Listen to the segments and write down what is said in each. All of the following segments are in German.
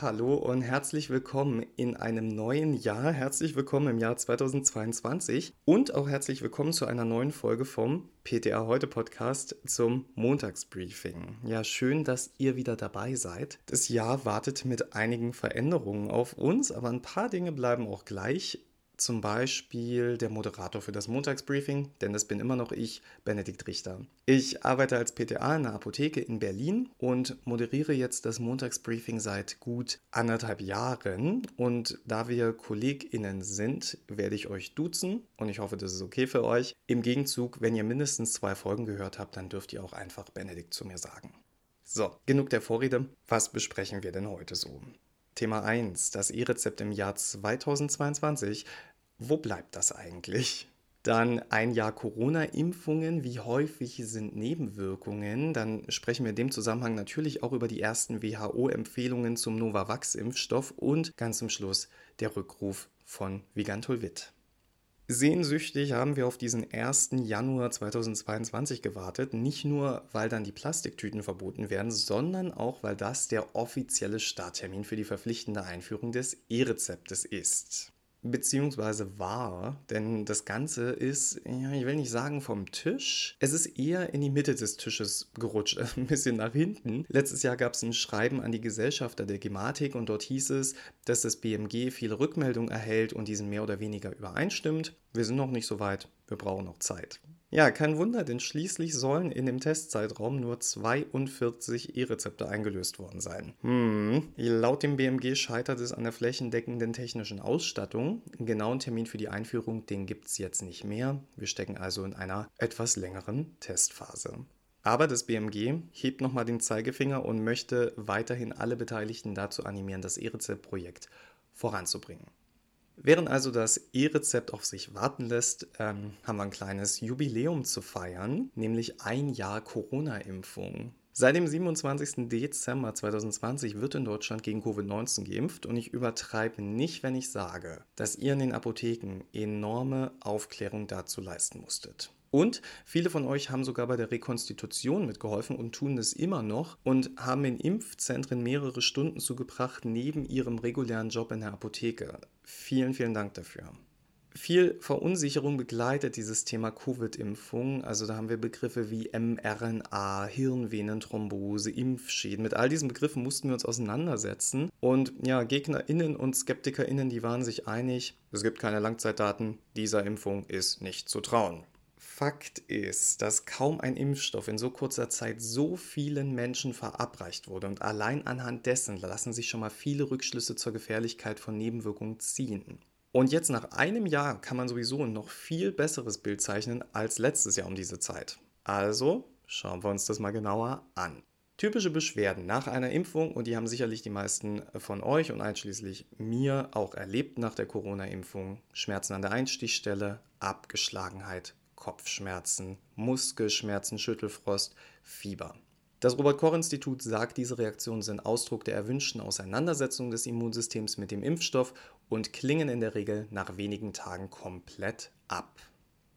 Hallo und herzlich willkommen in einem neuen Jahr. Herzlich willkommen im Jahr 2022 und auch herzlich willkommen zu einer neuen Folge vom PTA Heute Podcast zum Montagsbriefing. Ja, schön, dass ihr wieder dabei seid. Das Jahr wartet mit einigen Veränderungen auf uns, aber ein paar Dinge bleiben auch gleich zum Beispiel der Moderator für das Montagsbriefing, denn das bin immer noch ich, Benedikt Richter. Ich arbeite als PTA in einer Apotheke in Berlin und moderiere jetzt das Montagsbriefing seit gut anderthalb Jahren. Und da wir KollegInnen sind, werde ich euch duzen und ich hoffe, das ist okay für euch. Im Gegenzug, wenn ihr mindestens zwei Folgen gehört habt, dann dürft ihr auch einfach Benedikt zu mir sagen. So, genug der Vorrede. Was besprechen wir denn heute so? Thema 1, das E-Rezept im Jahr 2022. Wo bleibt das eigentlich? Dann ein Jahr Corona-Impfungen. Wie häufig sind Nebenwirkungen? Dann sprechen wir in dem Zusammenhang natürlich auch über die ersten WHO-Empfehlungen zum Novavax-Impfstoff und ganz zum Schluss der Rückruf von Vigantolvit. Sehnsüchtig haben wir auf diesen 1. Januar 2022 gewartet, nicht nur weil dann die Plastiktüten verboten werden, sondern auch weil das der offizielle Starttermin für die verpflichtende Einführung des E-Rezeptes ist beziehungsweise war, denn das Ganze ist, ja, ich will nicht sagen vom Tisch, es ist eher in die Mitte des Tisches gerutscht, ein bisschen nach hinten. Letztes Jahr gab es ein Schreiben an die Gesellschafter der Gematik und dort hieß es, dass das BMG viele Rückmeldungen erhält und diesen mehr oder weniger übereinstimmt. Wir sind noch nicht so weit, wir brauchen noch Zeit. Ja, kein Wunder, denn schließlich sollen in dem Testzeitraum nur 42 E-Rezepte eingelöst worden sein. Hm. Laut dem BMG scheitert es an der flächendeckenden technischen Ausstattung. Einen genauen Termin für die Einführung, den gibt es jetzt nicht mehr. Wir stecken also in einer etwas längeren Testphase. Aber das BMG hebt nochmal den Zeigefinger und möchte weiterhin alle Beteiligten dazu animieren, das E-Rezept-Projekt voranzubringen. Während also das E-Rezept auf sich warten lässt, ähm, haben wir ein kleines Jubiläum zu feiern, nämlich ein Jahr Corona-Impfung. Seit dem 27. Dezember 2020 wird in Deutschland gegen Covid-19 geimpft und ich übertreibe nicht, wenn ich sage, dass ihr in den Apotheken enorme Aufklärung dazu leisten musstet. Und viele von euch haben sogar bei der Rekonstitution mitgeholfen und tun es immer noch und haben in Impfzentren mehrere Stunden zugebracht neben ihrem regulären Job in der Apotheke. Vielen, vielen Dank dafür. Viel Verunsicherung begleitet dieses Thema Covid-Impfung. Also da haben wir Begriffe wie mRNA, Hirnvenenthrombose, Impfschäden. Mit all diesen Begriffen mussten wir uns auseinandersetzen. Und ja, GegnerInnen und SkeptikerInnen, die waren sich einig, es gibt keine Langzeitdaten, dieser Impfung ist nicht zu trauen. Fakt ist, dass kaum ein Impfstoff in so kurzer Zeit so vielen Menschen verabreicht wurde und allein anhand dessen lassen sich schon mal viele Rückschlüsse zur Gefährlichkeit von Nebenwirkungen ziehen. Und jetzt nach einem Jahr kann man sowieso ein noch viel besseres Bild zeichnen als letztes Jahr um diese Zeit. Also schauen wir uns das mal genauer an. Typische Beschwerden nach einer Impfung, und die haben sicherlich die meisten von euch und einschließlich mir auch erlebt nach der Corona-Impfung, Schmerzen an der Einstichstelle, Abgeschlagenheit, Kopfschmerzen, Muskelschmerzen, Schüttelfrost, Fieber. Das Robert-Koch-Institut sagt, diese Reaktionen sind Ausdruck der erwünschten Auseinandersetzung des Immunsystems mit dem Impfstoff und klingen in der Regel nach wenigen Tagen komplett ab.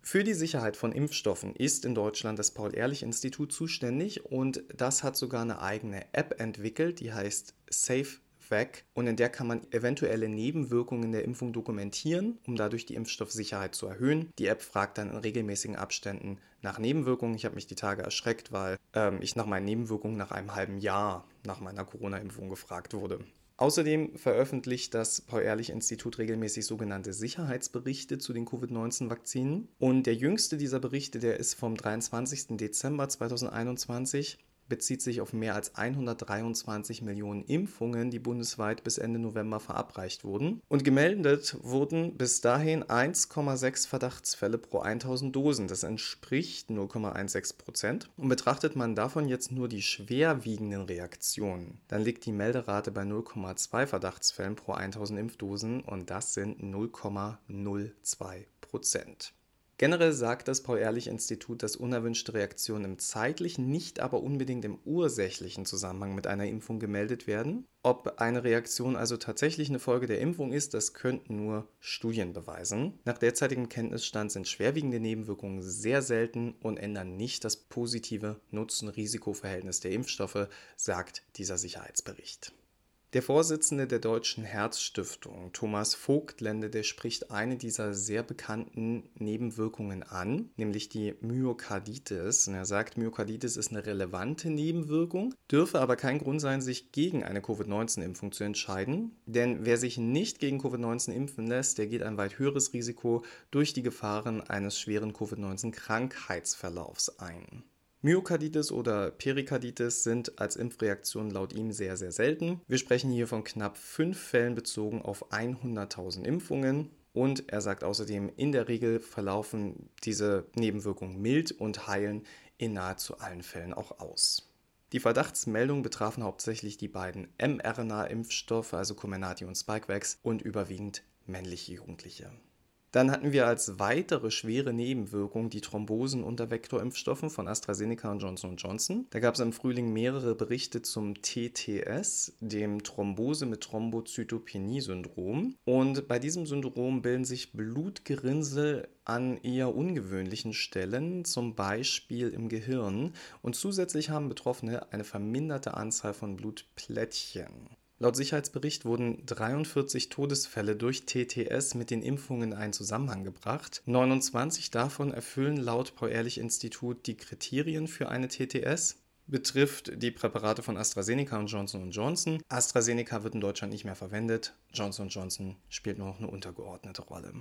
Für die Sicherheit von Impfstoffen ist in Deutschland das Paul-Ehrlich-Institut zuständig und das hat sogar eine eigene App entwickelt, die heißt Safe weg und in der kann man eventuelle Nebenwirkungen der Impfung dokumentieren, um dadurch die Impfstoffsicherheit zu erhöhen. Die App fragt dann in regelmäßigen Abständen nach Nebenwirkungen. Ich habe mich die Tage erschreckt, weil ähm, ich nach meinen Nebenwirkungen nach einem halben Jahr nach meiner Corona-Impfung gefragt wurde. Außerdem veröffentlicht das Paul-Ehrlich-Institut regelmäßig sogenannte Sicherheitsberichte zu den Covid-19-Vakzinen. Und der jüngste dieser Berichte, der ist vom 23. Dezember 2021 bezieht sich auf mehr als 123 Millionen Impfungen, die bundesweit bis Ende November verabreicht wurden. Und gemeldet wurden bis dahin 1,6 Verdachtsfälle pro 1000 Dosen. Das entspricht 0,16 Prozent. Und betrachtet man davon jetzt nur die schwerwiegenden Reaktionen, dann liegt die Melderate bei 0,2 Verdachtsfällen pro 1000 Impfdosen und das sind 0,02 Prozent. Generell sagt das Paul-Ehrlich-Institut, dass unerwünschte Reaktionen im zeitlichen, nicht aber unbedingt im ursächlichen Zusammenhang mit einer Impfung gemeldet werden. Ob eine Reaktion also tatsächlich eine Folge der Impfung ist, das könnten nur Studien beweisen. Nach derzeitigem Kenntnisstand sind schwerwiegende Nebenwirkungen sehr selten und ändern nicht das positive Nutzen-Risiko-Verhältnis der Impfstoffe, sagt dieser Sicherheitsbericht. Der Vorsitzende der Deutschen Herzstiftung, Thomas Vogtlende, der spricht eine dieser sehr bekannten Nebenwirkungen an, nämlich die Myokarditis. Und er sagt, Myokarditis ist eine relevante Nebenwirkung, dürfe aber kein Grund sein, sich gegen eine Covid-19-Impfung zu entscheiden. Denn wer sich nicht gegen Covid-19 impfen lässt, der geht ein weit höheres Risiko durch die Gefahren eines schweren Covid-19-Krankheitsverlaufs ein. Myokarditis oder Perikarditis sind als Impfreaktion laut ihm sehr, sehr selten. Wir sprechen hier von knapp fünf Fällen bezogen auf 100.000 Impfungen. Und er sagt außerdem, in der Regel verlaufen diese Nebenwirkungen mild und heilen in nahezu allen Fällen auch aus. Die Verdachtsmeldungen betrafen hauptsächlich die beiden mRNA-Impfstoffe, also Comirnaty und Spikevax, und überwiegend männliche Jugendliche. Dann hatten wir als weitere schwere Nebenwirkung die Thrombosen unter Vektorimpfstoffen von AstraZeneca und Johnson Johnson. Da gab es im Frühling mehrere Berichte zum TTS, dem Thrombose mit Thrombozytopenie-Syndrom. Und bei diesem Syndrom bilden sich Blutgerinnsel an eher ungewöhnlichen Stellen, zum Beispiel im Gehirn. Und zusätzlich haben Betroffene eine verminderte Anzahl von Blutplättchen. Laut Sicherheitsbericht wurden 43 Todesfälle durch TTS mit den Impfungen in einen Zusammenhang gebracht. 29 davon erfüllen laut Paul-Ehrlich-Institut die Kriterien für eine TTS betrifft die Präparate von AstraZeneca und Johnson Johnson. AstraZeneca wird in Deutschland nicht mehr verwendet, Johnson Johnson spielt nur noch eine untergeordnete Rolle.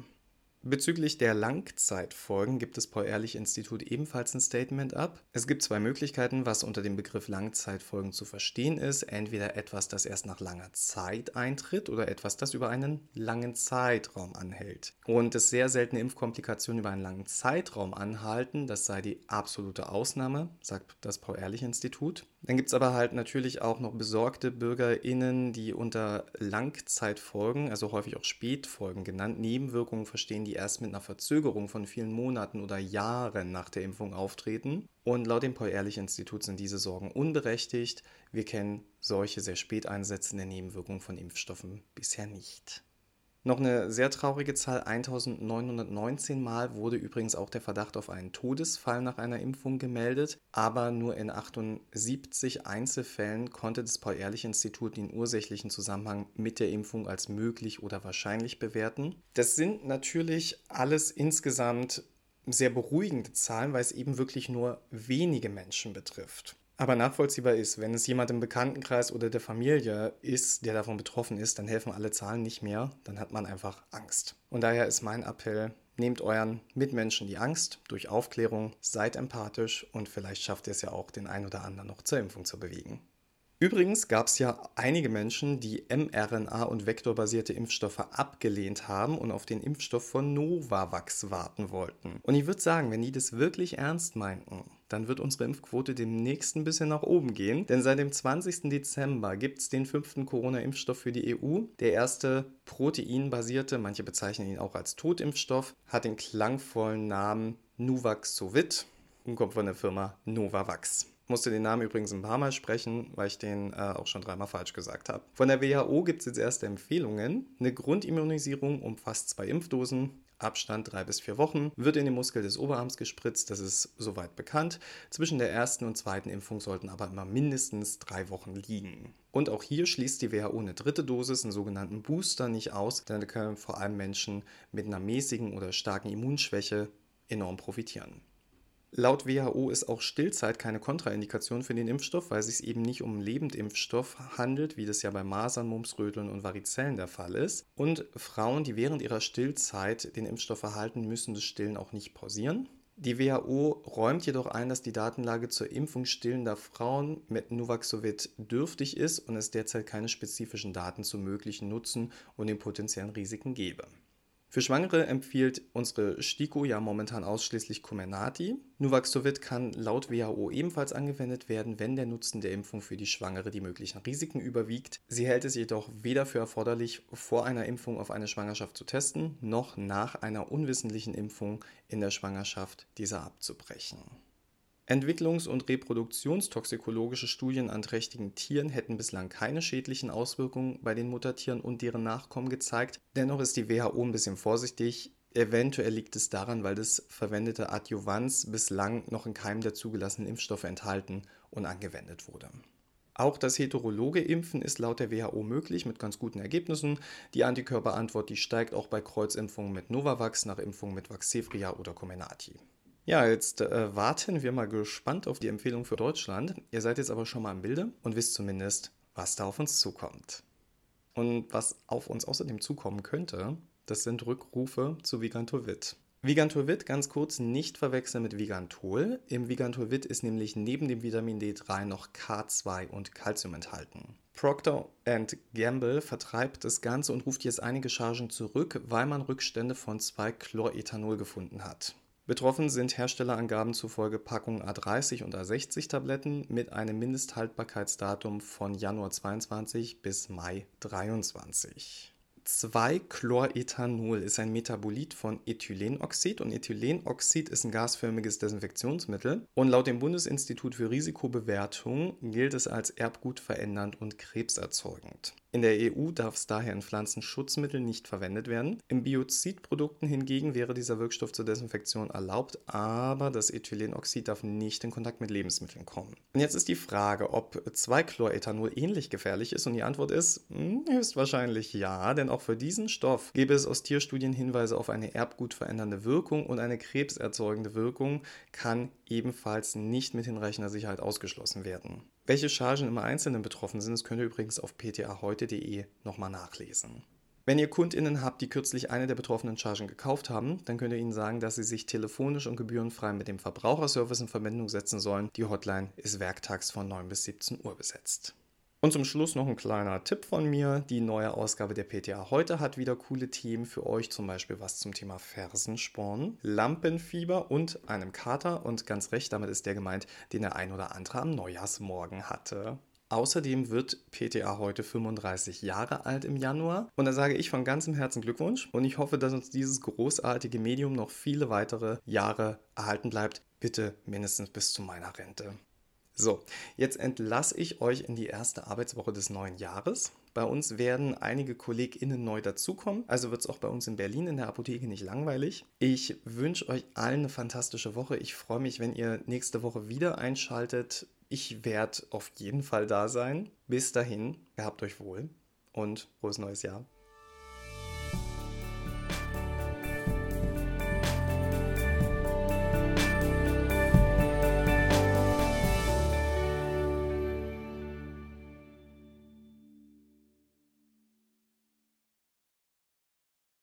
Bezüglich der Langzeitfolgen gibt das Paul-Ehrlich-Institut ebenfalls ein Statement ab. Es gibt zwei Möglichkeiten, was unter dem Begriff Langzeitfolgen zu verstehen ist. Entweder etwas, das erst nach langer Zeit eintritt oder etwas, das über einen langen Zeitraum anhält. Und dass sehr seltene Impfkomplikationen über einen langen Zeitraum anhalten, das sei die absolute Ausnahme, sagt das Paul-Ehrlich-Institut. Dann gibt es aber halt natürlich auch noch besorgte BürgerInnen, die unter Langzeitfolgen, also häufig auch Spätfolgen genannt, Nebenwirkungen verstehen, die erst mit einer Verzögerung von vielen Monaten oder Jahren nach der Impfung auftreten. Und laut dem Paul-Ehrlich-Institut sind diese Sorgen unberechtigt. Wir kennen solche sehr spät einsetzende Nebenwirkungen von Impfstoffen bisher nicht. Noch eine sehr traurige Zahl, 1919 Mal wurde übrigens auch der Verdacht auf einen Todesfall nach einer Impfung gemeldet, aber nur in 78 Einzelfällen konnte das Paul-Ehrlich-Institut den ursächlichen Zusammenhang mit der Impfung als möglich oder wahrscheinlich bewerten. Das sind natürlich alles insgesamt sehr beruhigende Zahlen, weil es eben wirklich nur wenige Menschen betrifft aber nachvollziehbar ist. Wenn es jemand im Bekanntenkreis oder der Familie ist, der davon betroffen ist, dann helfen alle Zahlen nicht mehr, dann hat man einfach Angst. Und daher ist mein Appell, nehmt euren Mitmenschen die Angst durch Aufklärung, seid empathisch und vielleicht schafft ihr es ja auch, den einen oder anderen noch zur Impfung zu bewegen. Übrigens gab es ja einige Menschen, die mRNA- und vektorbasierte Impfstoffe abgelehnt haben und auf den Impfstoff von Novavax warten wollten. Und ich würde sagen, wenn die das wirklich ernst meinten, dann wird unsere Impfquote demnächst ein bisschen nach oben gehen. Denn seit dem 20. Dezember gibt es den fünften Corona-Impfstoff für die EU. Der erste proteinbasierte, manche bezeichnen ihn auch als Totimpfstoff, hat den klangvollen Namen Nuvaxovid und kommt von der Firma Novavax musste den Namen übrigens ein paar Mal sprechen, weil ich den äh, auch schon dreimal falsch gesagt habe. Von der WHO gibt es jetzt erste Empfehlungen. Eine Grundimmunisierung umfasst zwei Impfdosen. Abstand drei bis vier Wochen, wird in den Muskel des Oberarms gespritzt, das ist soweit bekannt. Zwischen der ersten und zweiten Impfung sollten aber immer mindestens drei Wochen liegen. Und auch hier schließt die WHO eine dritte Dosis, einen sogenannten Booster, nicht aus, denn da können vor allem Menschen mit einer mäßigen oder starken Immunschwäche enorm profitieren. Laut WHO ist auch Stillzeit keine Kontraindikation für den Impfstoff, weil es sich eben nicht um Lebendimpfstoff handelt, wie das ja bei Masern, Mumps, Röteln und Varizellen der Fall ist. Und Frauen, die während ihrer Stillzeit den Impfstoff erhalten, müssen das Stillen auch nicht pausieren. Die WHO räumt jedoch ein, dass die Datenlage zur Impfung stillender Frauen mit Nuvaxovid dürftig ist und es derzeit keine spezifischen Daten zum möglichen Nutzen und den potenziellen Risiken gebe. Für Schwangere empfiehlt unsere STIKO ja momentan ausschließlich Comirnaty. Nuvaxovid kann laut WHO ebenfalls angewendet werden, wenn der Nutzen der Impfung für die Schwangere die möglichen Risiken überwiegt. Sie hält es jedoch weder für erforderlich, vor einer Impfung auf eine Schwangerschaft zu testen, noch nach einer unwissentlichen Impfung in der Schwangerschaft diese abzubrechen. Entwicklungs- und reproduktionstoxikologische Studien an trächtigen Tieren hätten bislang keine schädlichen Auswirkungen bei den Muttertieren und deren Nachkommen gezeigt. Dennoch ist die WHO ein bisschen vorsichtig. Eventuell liegt es daran, weil das verwendete Adjuvans bislang noch in keinem der zugelassenen Impfstoffe enthalten und angewendet wurde. Auch das heterologe Impfen ist laut der WHO möglich mit ganz guten Ergebnissen. Die Antikörperantwort, die steigt auch bei Kreuzimpfungen mit Novavax nach Impfungen mit Vaxzevria oder Comirnaty. Ja, jetzt äh, warten wir mal gespannt auf die Empfehlung für Deutschland. Ihr seid jetzt aber schon mal im Bilde und wisst zumindest, was da auf uns zukommt. Und was auf uns außerdem zukommen könnte, das sind Rückrufe zu Vigantovit. Vigantovit ganz kurz nicht verwechseln mit Vigantol. Im Vigantovit ist nämlich neben dem Vitamin D3 noch K2 und Calcium enthalten. Procter Gamble vertreibt das Ganze und ruft jetzt einige Chargen zurück, weil man Rückstände von 2-Chlorethanol gefunden hat. Betroffen sind Herstellerangaben zufolge Packungen A30 und A60 Tabletten mit einem Mindesthaltbarkeitsdatum von Januar 22 bis Mai 23. 2-Chlorethanol ist ein Metabolit von Ethylenoxid und Ethylenoxid ist ein gasförmiges Desinfektionsmittel und laut dem Bundesinstitut für Risikobewertung gilt es als erbgutverändernd und krebserzeugend. In der EU darf es daher in Pflanzenschutzmitteln nicht verwendet werden. In Biozidprodukten hingegen wäre dieser Wirkstoff zur Desinfektion erlaubt, aber das Ethylenoxid darf nicht in Kontakt mit Lebensmitteln kommen. Und jetzt ist die Frage, ob 2-Chlorethanol ähnlich gefährlich ist und die Antwort ist hm, höchstwahrscheinlich ja, denn auch für diesen Stoff gäbe es aus Tierstudien Hinweise auf eine erbgutverändernde Wirkung und eine krebserzeugende Wirkung kann ebenfalls nicht mit hinreichender Sicherheit ausgeschlossen werden. Welche Chargen im Einzelnen betroffen sind, das könnt ihr übrigens auf ptaheute.de nochmal nachlesen. Wenn ihr KundInnen habt, die kürzlich eine der betroffenen Chargen gekauft haben, dann könnt ihr ihnen sagen, dass sie sich telefonisch und gebührenfrei mit dem Verbraucherservice in Verbindung setzen sollen. Die Hotline ist werktags von 9 bis 17 Uhr besetzt. Und zum Schluss noch ein kleiner Tipp von mir. Die neue Ausgabe der PTA heute hat wieder coole Themen für euch, zum Beispiel was zum Thema Fersensporn, Lampenfieber und einem Kater. Und ganz recht, damit ist der gemeint, den der ein oder andere am Neujahrsmorgen hatte. Außerdem wird PTA heute 35 Jahre alt im Januar. Und da sage ich von ganzem Herzen Glückwunsch. Und ich hoffe, dass uns dieses großartige Medium noch viele weitere Jahre erhalten bleibt. Bitte mindestens bis zu meiner Rente. So, jetzt entlasse ich euch in die erste Arbeitswoche des neuen Jahres. Bei uns werden einige KollegInnen neu dazukommen, also wird es auch bei uns in Berlin in der Apotheke nicht langweilig. Ich wünsche euch allen eine fantastische Woche. Ich freue mich, wenn ihr nächste Woche wieder einschaltet. Ich werde auf jeden Fall da sein. Bis dahin, gehabt euch wohl und frohes neues Jahr.